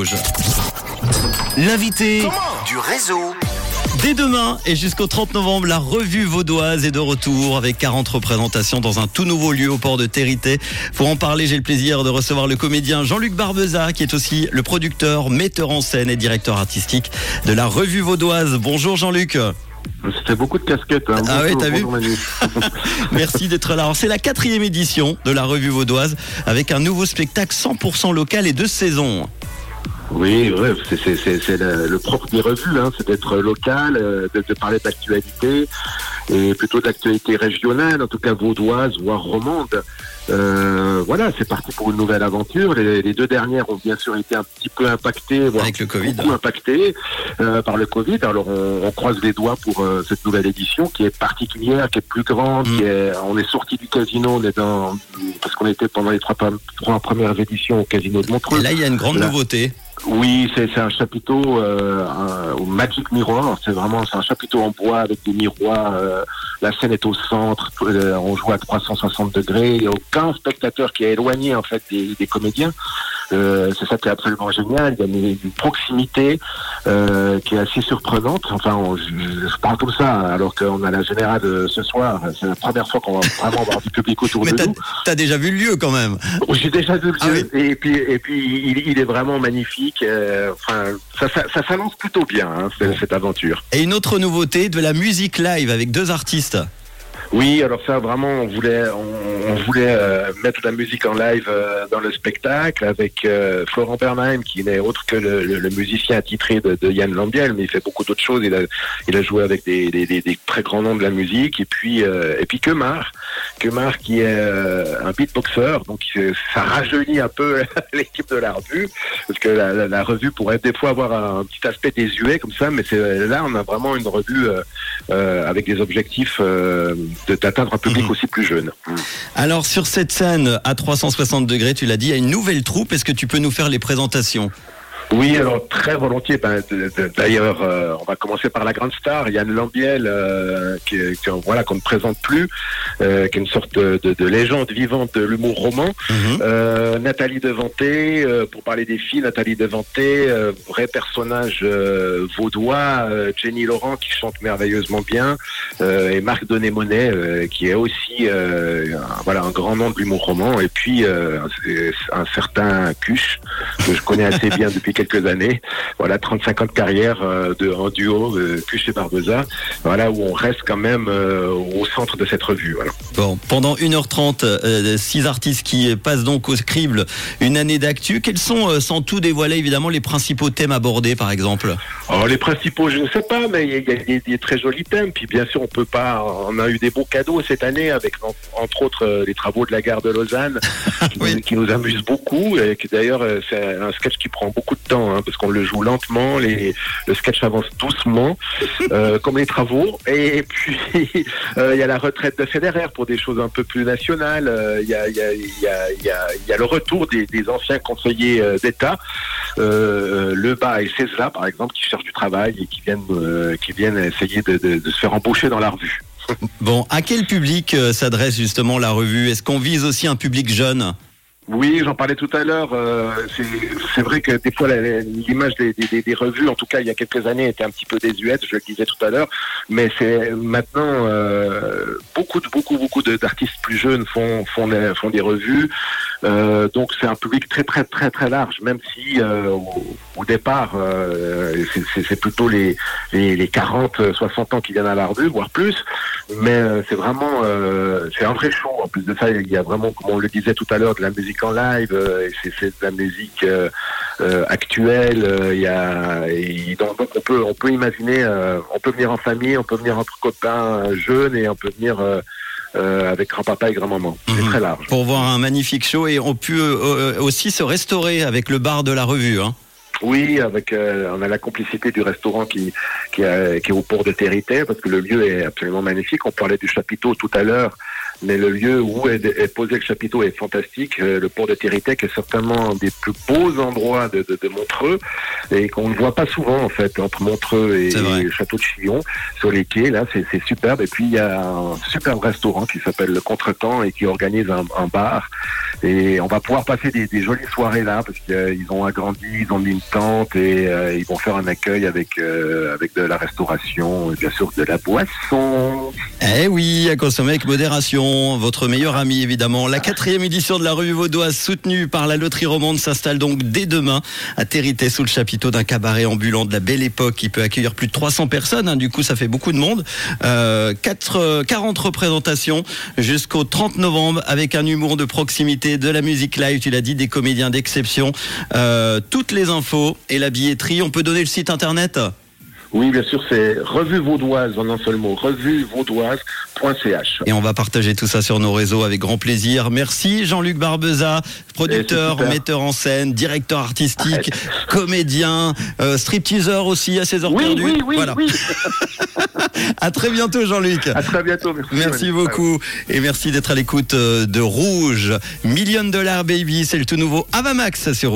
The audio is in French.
Vosges. L'invité du réseau. Dès demain et jusqu'au 30 novembre, la revue vaudoise est de retour avec 40 représentations dans un tout nouveau lieu au port de Territé. Pour en parler, j'ai le plaisir de recevoir le comédien Jean-Luc Barbeza, qui est aussi le producteur, metteur en scène et directeur artistique de la revue vaudoise. Bonjour Jean-Luc. C'était beaucoup de casquettes. Hein. Ah oui, t'as vu. Merci d'être là. Alors, c'est la quatrième édition de la revue vaudoise avec un nouveau spectacle 100% local et de saison. Oui, ouais, c'est- le, propre des revues, hein, c'est d'être local, euh, de parler d'actualité, et plutôt d'actualité régionale, en tout cas vaudoise, voire romande. Euh, voilà, c'est parti pour une nouvelle aventure. Les, les deux dernières ont bien sûr été un petit peu impactées, voire Avec le Covid. beaucoup impactées euh, par le Covid. Alors on, on croise les doigts pour euh, cette nouvelle édition qui est particulière, qui est plus grande, Mm. qui est, on est sorti du casino, on est dans parce qu'on était pendant les trois, trois premières éditions au casino de Montreux. Et là, il y a une grande Là. nouveauté. Oui, c'est c'est un chapiteau euh, un- au Magic Mirror. C'est vraiment c'est un chapiteau en bois avec des miroirs. euh, la scène est au centre. euh, on joue à 360 degrés. Il n'y a aucun spectateur qui est éloigné en fait des comédiens. Euh, c'est ça qui est absolument génial. Il y a une, proximité euh, qui est assez surprenante. Enfin, on- je, je parle comme ça alors qu'on a la générale euh, ce soir. C'est la première fois qu'on va vraiment avoir du public autour Mais de t'as nous. as déjà vu le lieu quand même. J'ai déjà vu le Ah jeu et puis et puis il, il est vraiment magnifique. euh, Enfin, ça, ça, ça s'annonce plutôt bien hein, cette, cette aventure. Et une autre nouveauté, de la musique live avec deux artistes. Oui, alors ça vraiment, on voulait on, on voulait euh, mettre la musique en live euh, dans le spectacle avec euh, Florent Bernheim qui n'est autre que le, le- le musicien attitré de, de Yann Lambiel, mais il fait beaucoup d'autres choses. Il a il a joué avec des, des, des- des très grands noms de la musique et puis euh, et puis Kemar, Kemar qui est euh, un beatboxer, donc ça rajeunit un peu l'équipe de la revue parce que la, la- la revue pourrait des fois avoir un petit aspect désuet comme ça, mais là on a vraiment une revue euh, avec des objectifs euh, de- d'atteindre un public Mhm. aussi plus jeune. Alors sur cette scène à 360 degrés, tu l'as dit, il y a une nouvelle troupe. Est-ce que tu peux nous faire les présentations? Oui, alors très volontiers. Ben, D'ailleurs, euh, on va commencer par la grande star, Yann Lambiel, euh, qui, qui, voilà qu'on ne présente plus, euh, qui est une sorte de, de- de légende vivante de l'humour roman. Mhm. Euh, Nathalie Devanté, euh, pour parler des filles, Nathalie Devanté, euh, vrai personnage euh, vaudois, euh, Jenny Laurent qui chante merveilleusement bien, euh, et Marc Donet-Monet euh, qui est aussi euh, un, voilà un grand nom de l'humour roman, et puis euh, un, un certain Cuche que je connais assez bien depuis quelques années. Voilà, 35 ans de carrière euh, de, en duo, euh, Cuche et Barbeza. Voilà où on reste quand même euh, au centre de cette revue. Voilà. Bon, pendant 1h30, euh, six artistes qui passent donc au scribe une année d'actu. Quels sont, sans tout dévoiler évidemment, les principaux thèmes abordés par exemple? Alors, les principaux, je ne sais pas, mais il y a, des, des très jolis thèmes. Puis bien sûr, on peut pas. On a eu des beaux cadeaux cette année avec en- entre autres les travaux de la gare de Lausanne, qui, Oui. nous, qui nous amusent beaucoup. Et qui d'ailleurs, c'est un sketch qui prend beaucoup de temps hein, parce qu'on le joue lentement. Les, le sketch avance doucement, euh, comme les travaux. Et puis euh, il y a la retraite de Federer pour des choses un peu plus nationales. Il y, a, y, y, y, le retour des, des anciens conseillers euh, d'État, euh, Le Bas et César, par exemple, qui cherchent du travail et qui viennent, qui viennent essayer de, de, de se faire embaucher dans la revue. Bon, à quel public s'adresse justement la revue? Est-ce qu'on vise aussi un public jeune? Oui, j'en parlais tout à l'heure. euh, c'est- vrai que des fois, l'image des, des- des- revues, en tout cas il y a quelques années, était un petit peu désuète, je le disais tout à l'heure. Mais c'est maintenant euh, beaucoup, beaucoup, beaucoup d'artistes plus jeunes font, font, font des revues. Euh, donc c'est un public très, très, très, très large, même si euh, au, au départ, euh, c'est- plutôt les, les, les 40, 60 ans qui viennent à la revue, voire plus. Mais euh, c'est vraiment, euh, c'est un vrai show. En plus de ça, il y a vraiment, comme on le disait tout à l'heure, de la musique en live. euh, c'est de la musique euh, euh, actuelle. euh, Il y a, et donc, on peut, on peut imaginer, euh, on peut venir en famille, on peut venir entre copains euh, jeunes et on peut venir euh, euh, avec grand-papa et grand-maman. C'est Mhm. très large. pour voir un magnifique show et on peut euh, aussi se restaurer avec le bar de la revue. Hein. Oui, avec euh, on a la complicité du restaurant qui qui est au port de Territé parce que le lieu est absolument magnifique. On parlait du chapiteau tout à l'heure, mais le lieu où est, est posé le chapiteau est fantastique. Euh, le port de qui est certainement un des plus beaux endroits de, de, de Montreux. et qu'on ne voit pas souvent en fait entre Montreux et, le Château de Chillon sur les quais. Là, c'est superbe. Et puis il y a un superbe restaurant qui s'appelle le Contretemps et qui organise un, bar. Et on va pouvoir passer des, jolies soirées là parce qu'ils ont agrandi, ils ont mis une tente et euh, ils vont faire un accueil avec euh, avec de la restauration, et bien sûr de la boisson. Eh oui, à consommer avec modération. Votre meilleur ami évidemment. La quatrième édition de la revue vaudoise soutenue par la loterie romande s'installe donc dès demain à Territé sous le chapiteau d'un cabaret ambulant de la belle époque qui peut accueillir plus de 300 personnes. Hein. Du coup, ça fait beaucoup de monde. Euh, 4, 40 euh, représentations jusqu'au 30 novembre avec un humour de proximité, de la musique live, tu l'as dit, des comédiens d'exception. Euh, toutes les infos et la billetterie. On peut donner le site internet? Oui, bien sûr, c'est revue vaudoise en un seul mot, revue-vaudoise.ch. Et on va partager tout ça sur nos réseaux avec grand plaisir. Merci Jean-Luc Barbeza, producteur, metteur en scène, directeur artistique, comédien, euh, stripteaser aussi à ses heures oui, perdues. Oui, oui, voilà. oui. à très bientôt Jean-Luc. À très bientôt. Merci, merci beaucoup et merci d'être à l'écoute euh, de Rouge. Million Dollar Baby, c'est le tout nouveau Avamax sur